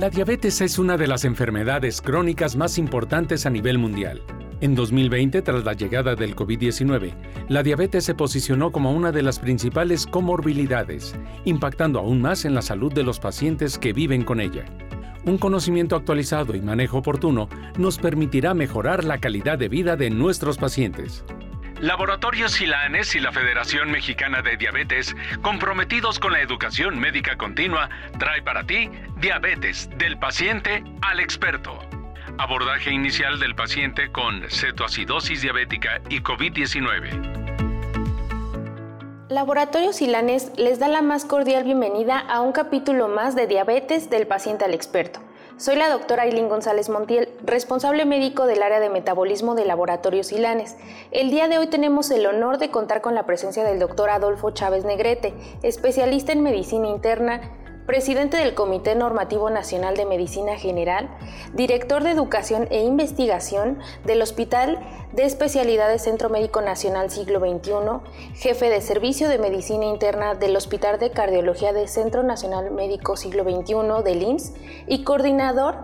La diabetes es una de las enfermedades crónicas más importantes a nivel mundial. En 2020, tras la llegada del COVID-19, la diabetes se posicionó como una de las principales comorbilidades, impactando aún más en la salud de los pacientes que viven con ella. Un conocimiento actualizado y manejo oportuno nos permitirá mejorar la calidad de vida de nuestros pacientes. Laboratorios Silanes y la Federación Mexicana de Diabetes, comprometidos con la educación médica continua, trae para ti Diabetes del paciente al experto. Abordaje inicial del paciente con cetoacidosis diabética y COVID-19. Laboratorios Silanes les da la más cordial bienvenida a un capítulo más de Diabetes del paciente al experto. Soy la doctora Aileen González Montiel, responsable médico del área de metabolismo de Laboratorios Silanes. El día de hoy tenemos el honor de contar con la presencia del doctor Adolfo Chávez Negrete, especialista en medicina interna, presidente del Comité Normativo Nacional de Medicina General, director de Educación e Investigación del Hospital de Especialidades Centro Médico Nacional Siglo XXI, jefe de Servicio de Medicina Interna del Hospital de Cardiología del Centro Nacional Médico Siglo XXI del IMSS y coordinador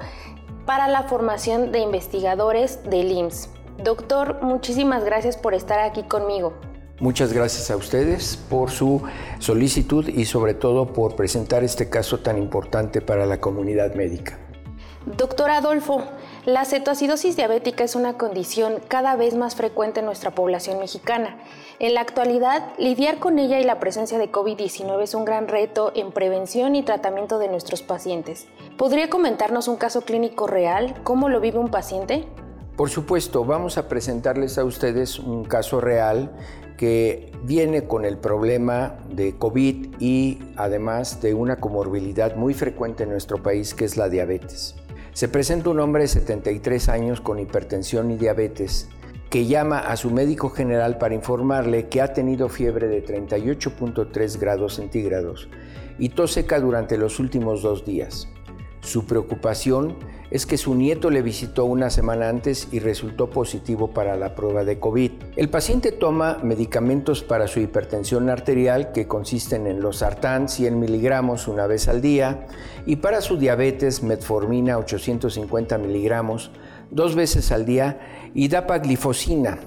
para la formación de investigadores del IMSS. Doctor, muchísimas gracias por estar aquí conmigo. Muchas gracias a ustedes por su solicitud y sobre todo por presentar este caso tan importante para la comunidad médica. Doctor Adolfo, la cetoacidosis diabética es una condición cada vez más frecuente en nuestra población mexicana. En la actualidad, lidiar con ella y la presencia de COVID-19 es un gran reto en prevención y tratamiento de nuestros pacientes. ¿Podría comentarnos un caso clínico real? ¿Cómo lo vive un paciente? Por supuesto, vamos a presentarles a ustedes un caso real que viene con el problema de COVID y además de una comorbilidad muy frecuente en nuestro país que es la diabetes. Se presenta un hombre de 73 años con hipertensión y diabetes que llama a su médico general para informarle que ha tenido fiebre de 38.3 grados centígrados y tos seca durante los últimos dos días. Su preocupación es que su nieto le visitó una semana antes y resultó positivo para la prueba de COVID. El paciente toma medicamentos para su hipertensión arterial que consisten en los sartán 100 miligramos una vez al día y para su diabetes metformina 850 miligramos dos veces al día y dapaglifosina,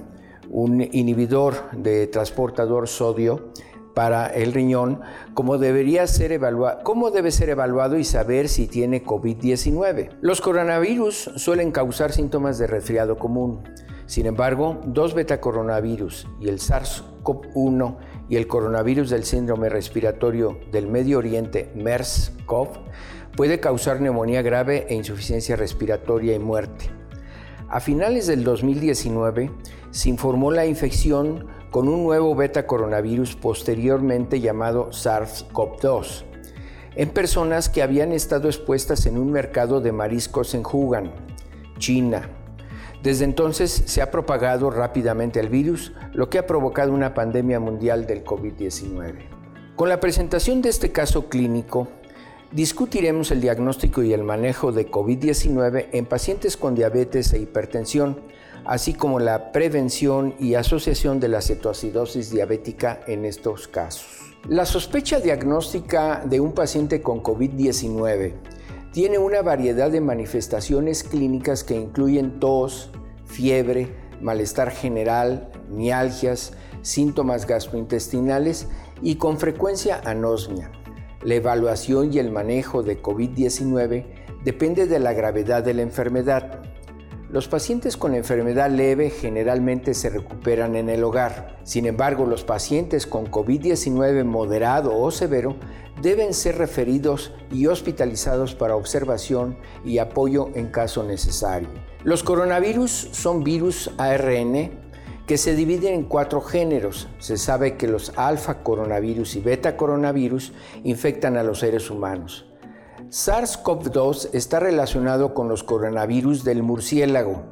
un inhibidor de transportador sodio para el riñón, cómo, debería ser evaluado, cómo debe ser evaluado y saber si tiene COVID-19. Los coronavirus suelen causar síntomas de resfriado común. Sin embargo, dos betacoronavirus y el SARS-CoV-1 y el coronavirus del síndrome respiratorio del Medio Oriente MERS-CoV puede causar neumonía grave e insuficiencia respiratoria y muerte. A finales del 2019 se informó la infección con un nuevo beta coronavirus posteriormente llamado SARS-CoV-2 en personas que habían estado expuestas en un mercado de mariscos en Wuhan, China. Desde entonces se ha propagado rápidamente el virus, lo que ha provocado una pandemia mundial del COVID-19. Con la presentación de este caso clínico, discutiremos el diagnóstico y el manejo de COVID-19 en pacientes con diabetes e hipertensión, así como la prevención y asociación de la cetoacidosis diabética en estos casos. La sospecha diagnóstica de un paciente con COVID-19 tiene una variedad de manifestaciones clínicas que incluyen tos, fiebre, malestar general, mialgias, síntomas gastrointestinales y con frecuencia anosmia. La evaluación y el manejo de COVID-19 depende de la gravedad de la enfermedad. Los pacientes con enfermedad leve generalmente se recuperan en el hogar. Sin embargo, los pacientes con COVID-19 moderado o severo deben ser referidos y hospitalizados para observación y apoyo en caso necesario. Los coronavirus son virus ARN que se dividen en cuatro géneros. Se sabe que los alfa coronavirus y beta coronavirus infectan a los seres humanos. SARS-CoV-2 está relacionado con los coronavirus del murciélago,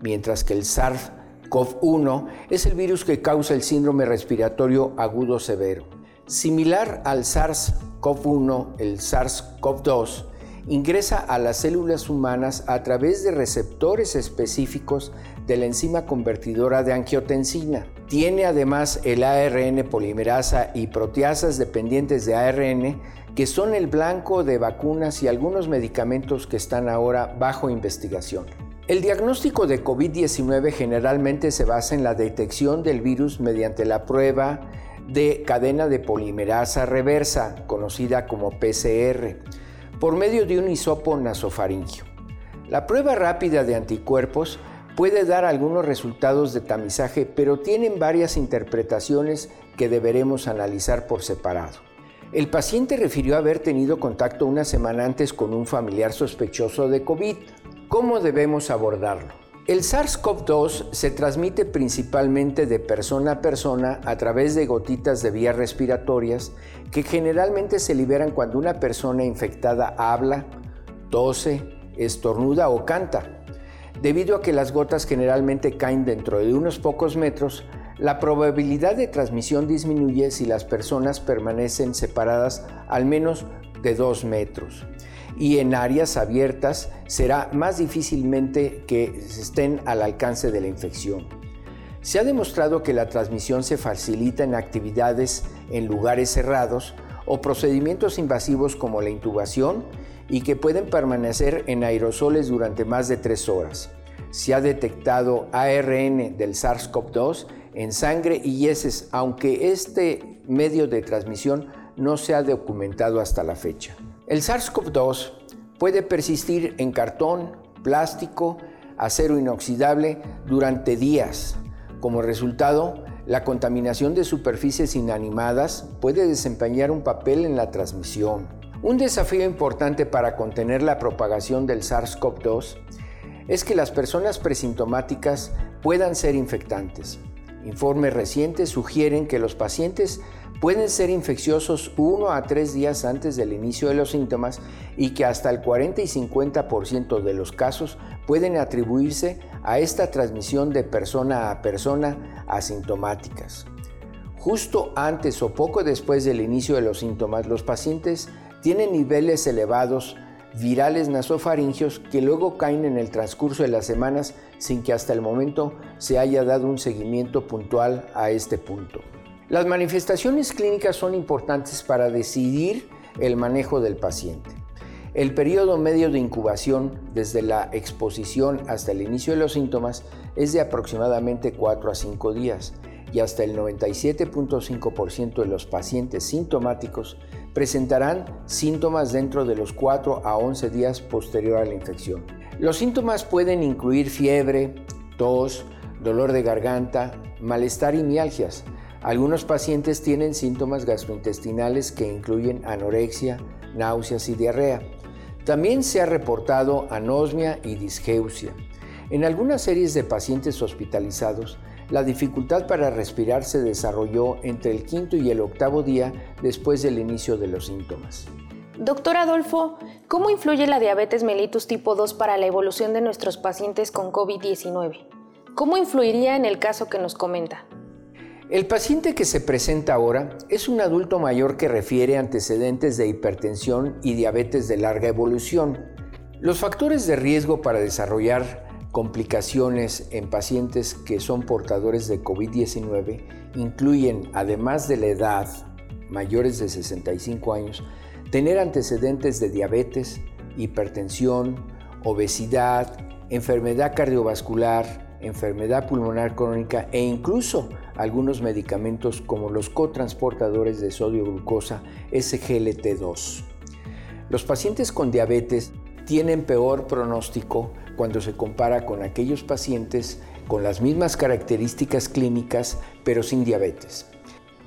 mientras que el SARS-CoV-1 es el virus que causa el síndrome respiratorio agudo severo. Similar al SARS-CoV-1, el SARS-CoV-2 ingresa a las células humanas a través de receptores específicos de la enzima convertidora de angiotensina. Tiene además el ARN polimerasa y proteasas dependientes de ARN que son el blanco de vacunas y algunos medicamentos que están ahora bajo investigación. El diagnóstico de COVID-19 generalmente se basa en la detección del virus mediante la prueba de cadena de polimerasa reversa, conocida como PCR, por medio de un hisopo nasofaringio. La prueba rápida de anticuerpos puede dar algunos resultados de tamizaje, pero tienen varias interpretaciones que deberemos analizar por separado. El paciente refirió haber tenido contacto una semana antes con un familiar sospechoso de COVID. ¿Cómo debemos abordarlo? El SARS-CoV-2 se transmite principalmente de persona a persona a través de gotitas de vías respiratorias que generalmente se liberan cuando una persona infectada habla, tose, estornuda o canta. Debido a que las gotas generalmente caen dentro de unos pocos metros, la probabilidad de transmisión disminuye si las personas permanecen separadas al menos de 2 metros. Y en áreas abiertas será más difícilmente que estén al alcance de la infección. Se ha demostrado que la transmisión se facilita en actividades en lugares cerrados o procedimientos invasivos como la intubación y que pueden permanecer en aerosoles durante más de 3 horas. Se ha detectado ARN del SARS-CoV-2 en sangre y heces, aunque este medio de transmisión no se ha documentado hasta la fecha. El SARS-CoV-2 puede persistir en cartón, plástico, acero inoxidable durante días. Como resultado, la contaminación de superficies inanimadas puede desempeñar un papel en la transmisión. Un desafío importante para contener la propagación del SARS-CoV-2 es que las personas presintomáticas puedan ser infectantes. Informes recientes sugieren que los pacientes pueden ser infecciosos uno a tres días antes del inicio de los síntomas y que hasta el 40 y 50% de los casos pueden atribuirse a esta transmisión de persona a persona asintomáticas. Justo antes o poco después del inicio de los síntomas, los pacientes tienen niveles elevados virales nasofaringios que luego caen en el transcurso de las semanas sin que hasta el momento se haya dado un seguimiento puntual a este punto. Las manifestaciones clínicas son importantes para decidir el manejo del paciente. El periodo medio de incubación desde la exposición hasta el inicio de los síntomas es de aproximadamente 4 a 5 días y hasta el 97.5% de los pacientes sintomáticos presentarán síntomas dentro de los 4 a 11 días posterior a la infección. Los síntomas pueden incluir fiebre, tos, dolor de garganta, malestar y mialgias. Algunos pacientes tienen síntomas gastrointestinales que incluyen anorexia, náuseas y diarrea. También se ha reportado anosmia y disgeusia. En algunas series de pacientes hospitalizados, la dificultad para respirar se desarrolló entre el quinto y el octavo día después del inicio de los síntomas. Doctor Adolfo, ¿cómo influye la diabetes mellitus tipo 2 para la evolución de nuestros pacientes con COVID-19? ¿Cómo influiría en el caso que nos comenta? El paciente que se presenta ahora es un adulto mayor que refiere antecedentes de hipertensión y diabetes de larga evolución. Los factores de riesgo para desarrollar complicaciones en pacientes que son portadores de COVID-19 incluyen, además de la edad, mayores de 65 años, tener antecedentes de diabetes, hipertensión, obesidad, enfermedad cardiovascular, enfermedad pulmonar crónica e incluso algunos medicamentos como los cotransportadores de sodio glucosa SGLT2. Los pacientes con diabetes tienen peor pronóstico cuando se compara con aquellos pacientes con las mismas características clínicas pero sin diabetes.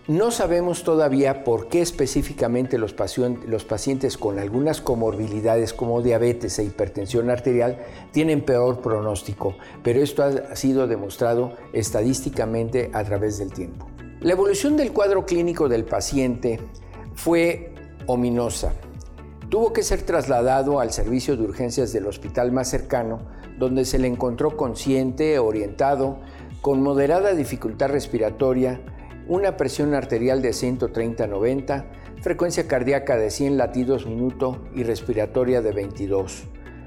No sabemos todavía por qué específicamente los, pacientes con algunas comorbilidades como diabetes e hipertensión arterial tienen peor pronóstico, pero esto ha sido demostrado estadísticamente a través del tiempo. La evolución del cuadro clínico del paciente fue ominosa. Tuvo que ser trasladado al servicio de urgencias del hospital más cercano, donde se le encontró consciente, orientado, con moderada dificultad respiratoria, una presión arterial de 130-90, frecuencia cardíaca de 100 latidos minuto y respiratoria de 22.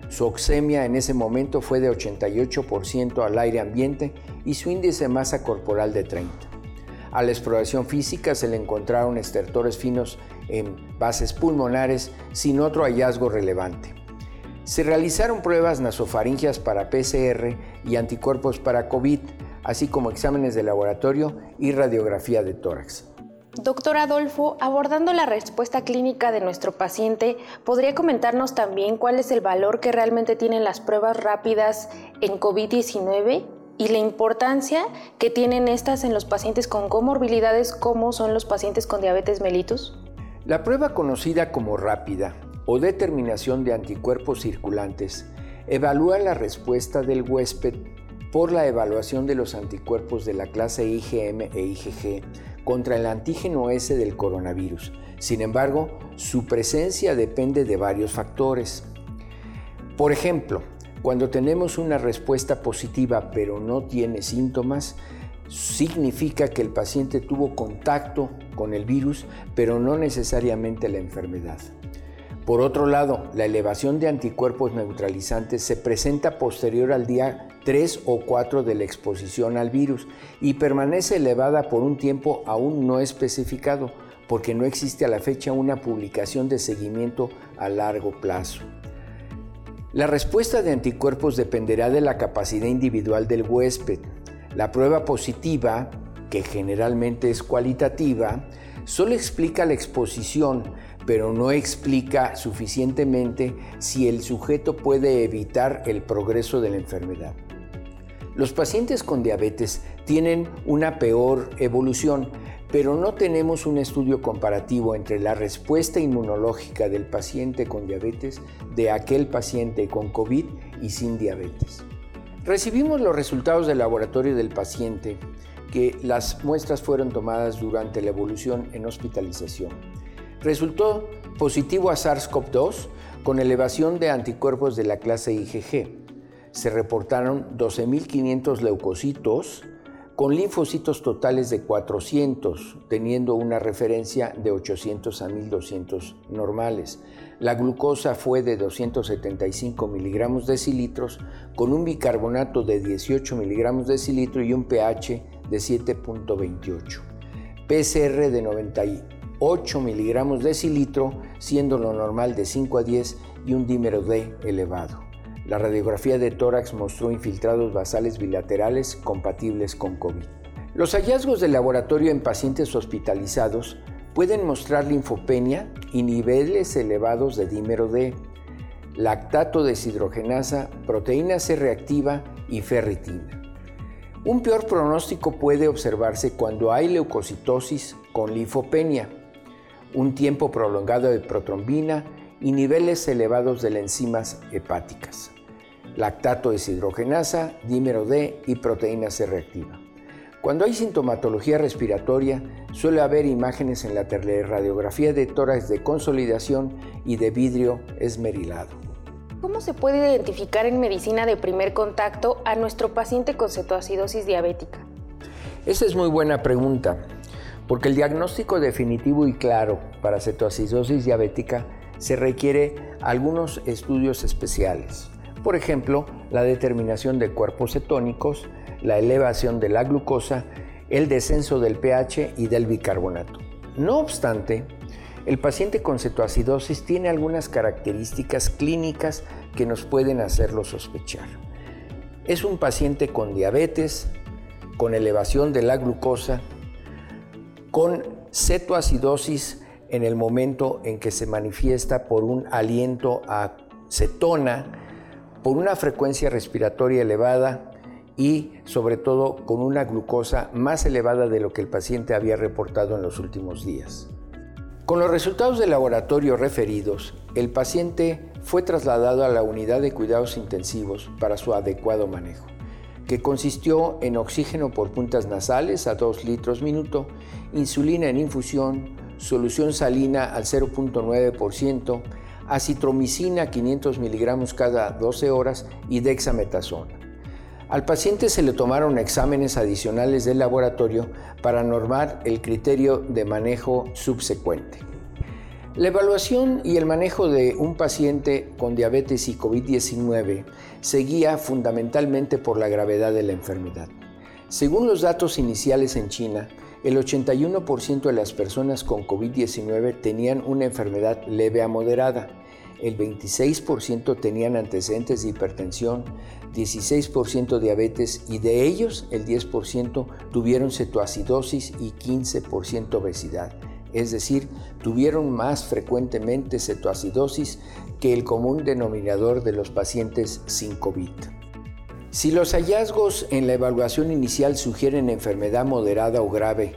Su oxemia en ese momento fue de 88% al aire ambiente y su índice de masa corporal de 30. A la exploración física se le encontraron estertores finos en bases pulmonares sin otro hallazgo relevante. Se realizaron pruebas nasofaringias para PCR y anticuerpos para COVID, así como exámenes de laboratorio y radiografía de tórax. Doctor Adolfo, abordando la respuesta clínica de nuestro paciente, ¿podría comentarnos también cuál es el valor que realmente tienen las pruebas rápidas en COVID-19 y la importancia que tienen estas en los pacientes con comorbilidades como son los pacientes con diabetes mellitus? La prueba conocida como rápida o determinación de anticuerpos circulantes evalúa la respuesta del huésped por la evaluación de los anticuerpos de la clase IgM e IgG contra el antígeno S del coronavirus. Sin embargo, su presencia depende de varios factores. Por ejemplo, cuando tenemos una respuesta positiva pero no tiene síntomas, significa que el paciente tuvo contacto con el virus pero no necesariamente la enfermedad. Por otro lado, la elevación de anticuerpos neutralizantes se presenta posterior al día 3 o 4 de la exposición al virus y permanece elevada por un tiempo aún no especificado, porque no existe a la fecha una publicación de seguimiento a largo plazo. La respuesta de anticuerpos dependerá de la capacidad individual del huésped. La prueba positiva, que generalmente es cualitativa, solo explica la exposición, pero no explica suficientemente si el sujeto puede evitar el progreso de la enfermedad. Los pacientes con diabetes tienen una peor evolución, pero no tenemos un estudio comparativo entre la respuesta inmunológica del paciente con diabetes de aquel paciente con COVID y sin diabetes. Recibimos los resultados del laboratorio del paciente que las muestras fueron tomadas durante la evolución en hospitalización. Resultó positivo a SARS-CoV-2 con elevación de anticuerpos de la clase IgG. Se reportaron 12.500 leucocitos con linfocitos totales de 400, teniendo una referencia de 800 a 1200 normales. La glucosa fue de 275 miligramos decilitros con un bicarbonato de 18 miligramos decilitro y un pH de 7.28. PCR de 98 miligramos decilitro, siendo lo normal de 5 a 10 y un dímero D elevado. La radiografía de tórax mostró infiltrados basales bilaterales compatibles con COVID. Los hallazgos de laboratorio en pacientes hospitalizados pueden mostrar linfopenia y niveles elevados de dímero D, lactato deshidrogenasa, proteína C reactiva y ferritina. Un peor pronóstico puede observarse cuando hay leucocitosis con linfopenia, un tiempo prolongado de protrombina y niveles elevados de las enzimas hepáticas, lactato deshidrogenasa, dímero D y proteína C reactiva. Cuando hay sintomatología respiratoria, suele haber imágenes en la radiografía de tórax de consolidación y de vidrio esmerilado. ¿Cómo se puede identificar en medicina de primer contacto a nuestro paciente con cetoacidosis diabética? Esa es muy buena pregunta, porque el diagnóstico definitivo y claro para cetoacidosis diabética se requiere algunos estudios especiales. Por ejemplo, la determinación de cuerpos cetónicos, la elevación de la glucosa, el descenso del pH y del bicarbonato. No obstante, el paciente con cetoacidosis tiene algunas características clínicas que nos pueden hacerlo sospechar. Es un paciente con diabetes, con elevación de la glucosa, con cetoacidosis en el momento en que se manifiesta por un aliento a cetona, por una frecuencia respiratoria elevada, y sobre todo con una glucosa más elevada de lo que el paciente había reportado en los últimos días. Con los resultados de laboratorio referidos, el paciente fue trasladado a la unidad de cuidados intensivos para su adecuado manejo, que consistió en oxígeno por puntas nasales a 2 litros minuto, insulina en infusión, solución salina al 0.9%, acitromicina 500 miligramos cada 12 horas y dexametasona. Al paciente se le tomaron exámenes adicionales del laboratorio para normar el criterio de manejo subsecuente. La evaluación y el manejo de un paciente con diabetes y COVID-19 se guía fundamentalmente por la gravedad de la enfermedad. Según los datos iniciales en China, el 81% de las personas con COVID-19 tenían una enfermedad leve a moderada, el 26% tenían antecedentes de hipertensión, 16% diabetes y de ellos el 10% tuvieron cetoacidosis y 15% obesidad. Es decir, tuvieron más frecuentemente cetoacidosis que el común denominador de los pacientes sin COVID. Si los hallazgos en la evaluación inicial sugieren enfermedad moderada o grave,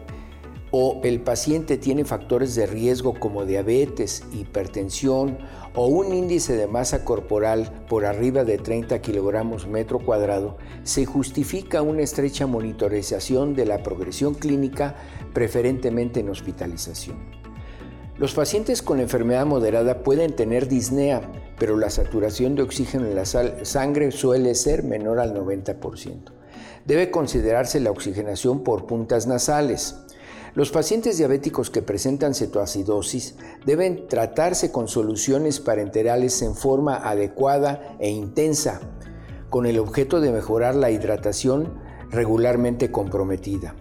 o el paciente tiene factores de riesgo como diabetes, hipertensión o un índice de masa corporal por arriba de 30 kilogramos metro cuadrado, se justifica una estrecha monitorización de la progresión clínica, preferentemente en hospitalización. Los pacientes con enfermedad moderada pueden tener disnea, pero la saturación de oxígeno en la sangre suele ser menor al 90%. Debe considerarse la oxigenación por puntas nasales. Los pacientes diabéticos que presentan cetoacidosis deben tratarse con soluciones parenterales en forma adecuada e intensa, con el objeto de mejorar la hidratación regularmente comprometida,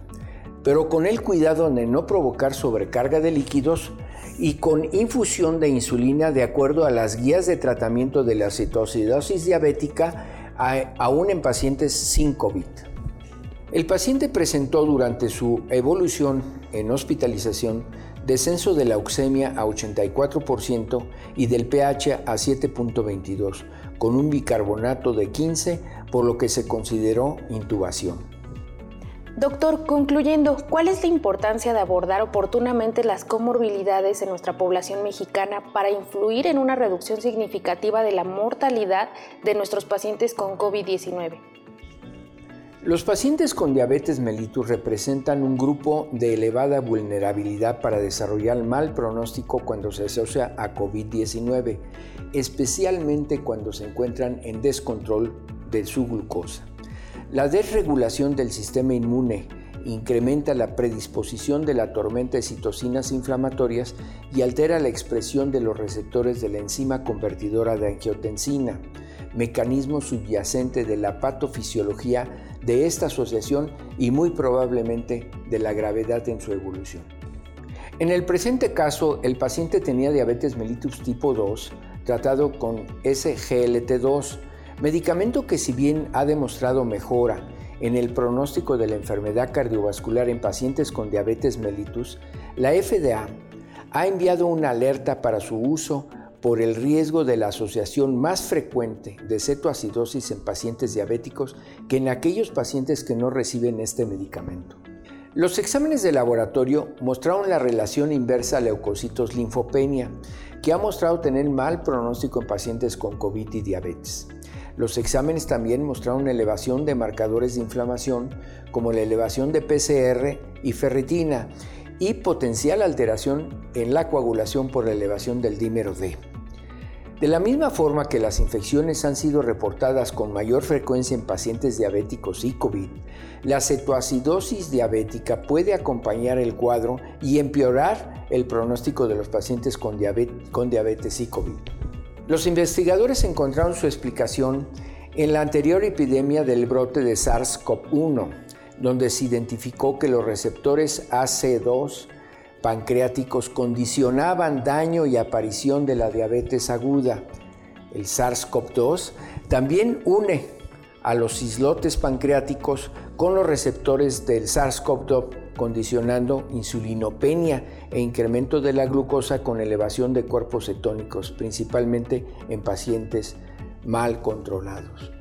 pero con el cuidado de no provocar sobrecarga de líquidos y con infusión de insulina de acuerdo a las guías de tratamiento de la cetoacidosis diabética aún en pacientes sin COVID. El paciente presentó durante su evolución en hospitalización descenso de la oxemia a 84% y del pH a 7.22, con un bicarbonato de 15, por lo que se consideró intubación. Doctor, concluyendo, ¿cuál es la importancia de abordar oportunamente las comorbilidades en nuestra población mexicana para influir en una reducción significativa de la mortalidad de nuestros pacientes con COVID-19? Los pacientes con diabetes mellitus representan un grupo de elevada vulnerabilidad para desarrollar mal pronóstico cuando se asocia a COVID-19, especialmente cuando se encuentran en descontrol de su glucosa. La desregulación del sistema inmune incrementa la predisposición de la tormenta de citocinas inflamatorias y altera la expresión de los receptores de la enzima convertidora de angiotensina, mecanismo subyacente de la patofisiología de esta asociación y muy probablemente de la gravedad en su evolución. En el presente caso, el paciente tenía diabetes mellitus tipo 2 tratado con SGLT2, medicamento que si bien ha demostrado mejora en el pronóstico de la enfermedad cardiovascular en pacientes con diabetes mellitus, la FDA ha enviado una alerta para su uso por el riesgo de la asociación más frecuente de cetoacidosis en pacientes diabéticos que en aquellos pacientes que no reciben este medicamento. Los exámenes de laboratorio mostraron la relación inversa a leucocitos linfopenia, que ha mostrado tener mal pronóstico en pacientes con COVID y diabetes. Los exámenes también mostraron elevación de marcadores de inflamación, como la elevación de PCR y ferritina, y potencial alteración en la coagulación por la elevación del dímero D. De la misma forma que las infecciones han sido reportadas con mayor frecuencia en pacientes diabéticos y COVID, la cetoacidosis diabética puede acompañar el cuadro y empeorar el pronóstico de los pacientes con diabetes, y COVID. Los investigadores encontraron su explicación en la anterior epidemia del brote de SARS-CoV-1, donde se identificó que los receptores AC2 pancreáticos condicionaban daño y aparición de la diabetes aguda. El SARS-CoV-2 también une a los islotes pancreáticos con los receptores del SARS-CoV-2 condicionando insulinopenia e incremento de la glucosa con elevación de cuerpos cetónicos, principalmente en pacientes mal controlados.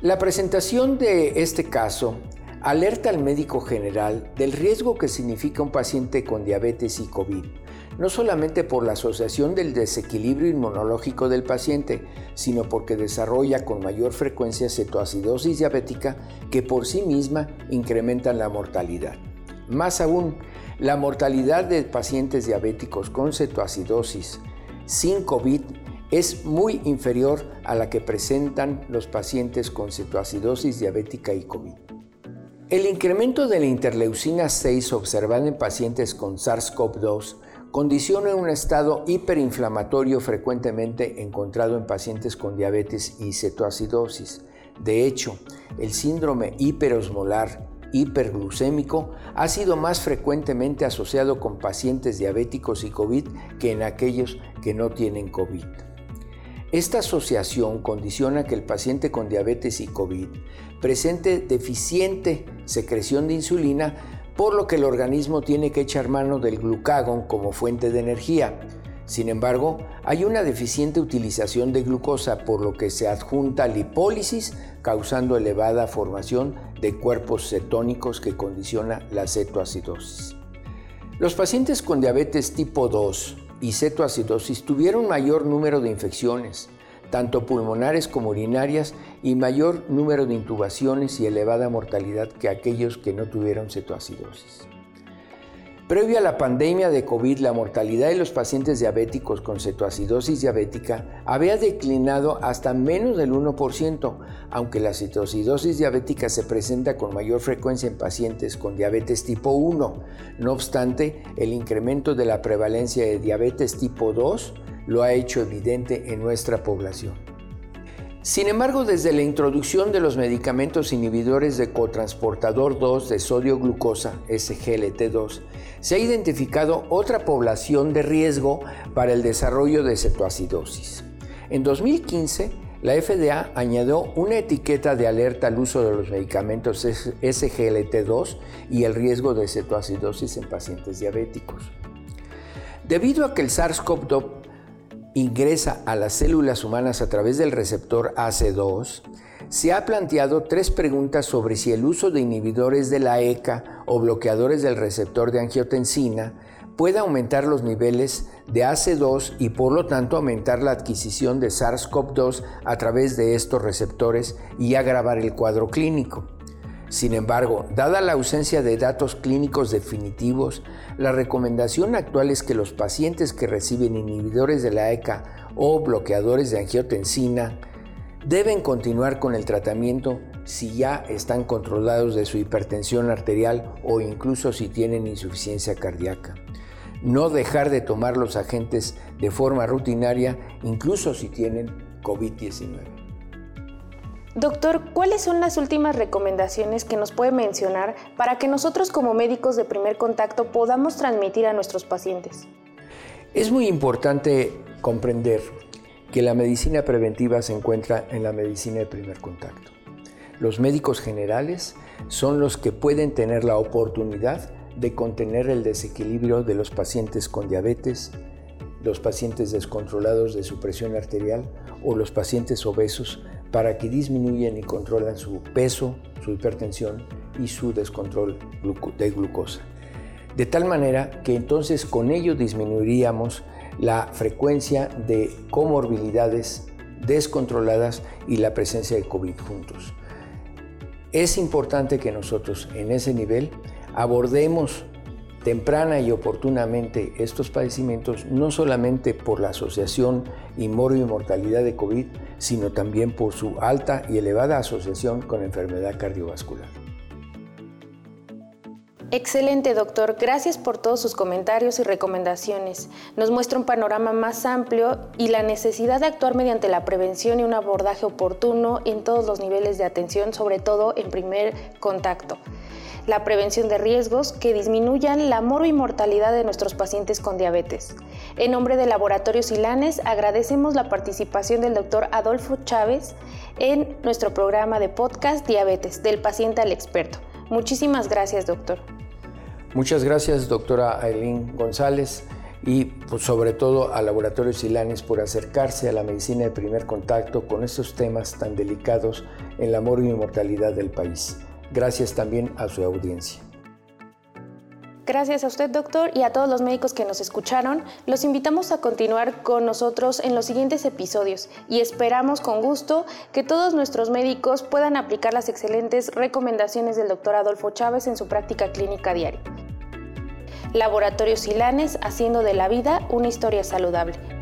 La presentación de este caso alerta al médico general del riesgo que significa un paciente con diabetes y COVID, no solamente por la asociación del desequilibrio inmunológico del paciente, sino porque desarrolla con mayor frecuencia cetoacidosis diabética que por sí misma incrementan la mortalidad. Más aún, la mortalidad de pacientes diabéticos con cetoacidosis sin COVID es muy inferior a la que presentan los pacientes con cetoacidosis diabética y COVID. El incremento de la interleucina 6 observado en pacientes con SARS-CoV-2 condiciona un estado hiperinflamatorio frecuentemente encontrado en pacientes con diabetes y cetoacidosis. De hecho, el síndrome hiperosmolar hiperglucémico ha sido más frecuentemente asociado con pacientes diabéticos y COVID que en aquellos que no tienen COVID. Esta asociación condiciona que el paciente con diabetes y COVID presente deficiente secreción de insulina, por lo que el organismo tiene que echar mano del glucagón como fuente de energía. Sin embargo, hay una deficiente utilización de glucosa, por lo que se adjunta lipólisis, causando elevada formación de cuerpos cetónicos que condiciona la cetoacidosis. Los pacientes con diabetes tipo 2 y cetoacidosis tuvieron mayor número de infecciones, tanto pulmonares como urinarias, y mayor número de intubaciones y elevada mortalidad que aquellos que no tuvieron cetoacidosis. Previo a la pandemia de COVID, la mortalidad de los pacientes diabéticos con cetoacidosis diabética había declinado hasta menos del 1%, aunque la cetoacidosis diabética se presenta con mayor frecuencia en pacientes con diabetes tipo 1. No obstante, el incremento de la prevalencia de diabetes tipo 2 lo ha hecho evidente en nuestra población. Sin embargo, desde la introducción de los medicamentos inhibidores de cotransportador 2 de sodio glucosa, SGLT2, se ha identificado otra población de riesgo para el desarrollo de cetoacidosis. En 2015, la FDA añadió una etiqueta de alerta al uso de los medicamentos SGLT2 y el riesgo de cetoacidosis en pacientes diabéticos. Debido a que el SARS-CoV-2 ingresa a las células humanas a través del receptor AC2, se ha planteado tres preguntas sobre si el uso de inhibidores de la ECA o bloqueadores del receptor de angiotensina puede aumentar los niveles de AC2 y por lo tanto aumentar la adquisición de SARS-CoV-2 a través de estos receptores y agravar el cuadro clínico. Sin embargo, dada la ausencia de datos clínicos definitivos, la recomendación actual es que los pacientes que reciben inhibidores de la ECA o bloqueadores de angiotensina deben continuar con el tratamiento si ya están controlados de su hipertensión arterial o incluso si tienen insuficiencia cardíaca. No dejar de tomar los agentes de forma rutinaria, incluso si tienen COVID-19. Doctor, ¿cuáles son las últimas recomendaciones que nos puede mencionar para que nosotros como médicos de primer contacto podamos transmitir a nuestros pacientes? Es muy importante comprender que la medicina preventiva se encuentra en la medicina de primer contacto. Los médicos generales son los que pueden tener la oportunidad de contener el desequilibrio de los pacientes con diabetes, los pacientes descontrolados de su presión arterial o los pacientes obesos para que disminuyan y controlen su peso, su hipertensión y su descontrol de glucosa. De tal manera que entonces con ello disminuiríamos la frecuencia de comorbilidades descontroladas y la presencia de COVID juntos. Es importante que nosotros en ese nivel abordemos temprana y oportunamente estos padecimientos, no solamente por la asociación y mortalidad de COVID, sino también por su alta y elevada asociación con enfermedad cardiovascular. Excelente, doctor. Gracias por todos sus comentarios y recomendaciones. Nos muestra un panorama más amplio y la necesidad de actuar mediante la prevención y un abordaje oportuno en todos los niveles de atención, sobre todo en primer contacto la prevención de riesgos que disminuyan la mortalidad de nuestros pacientes con diabetes. En nombre de Laboratorio Silanes, agradecemos la participación del doctor Adolfo Chávez en nuestro programa de podcast Diabetes, del paciente al experto. Muchísimas gracias, doctor. Muchas gracias, doctora Aileen González y pues, sobre todo a Laboratorio Silanes por acercarse a la medicina de primer contacto con estos temas tan delicados en la y mortalidad del país. Gracias también a su audiencia. Gracias a usted, doctor, y a todos los médicos que nos escucharon. Los invitamos a continuar con nosotros en los siguientes episodios y esperamos con gusto que todos nuestros médicos puedan aplicar las excelentes recomendaciones del doctor Adolfo Chávez en su práctica clínica diaria. Laboratorio Silanes, haciendo de la vida una historia saludable.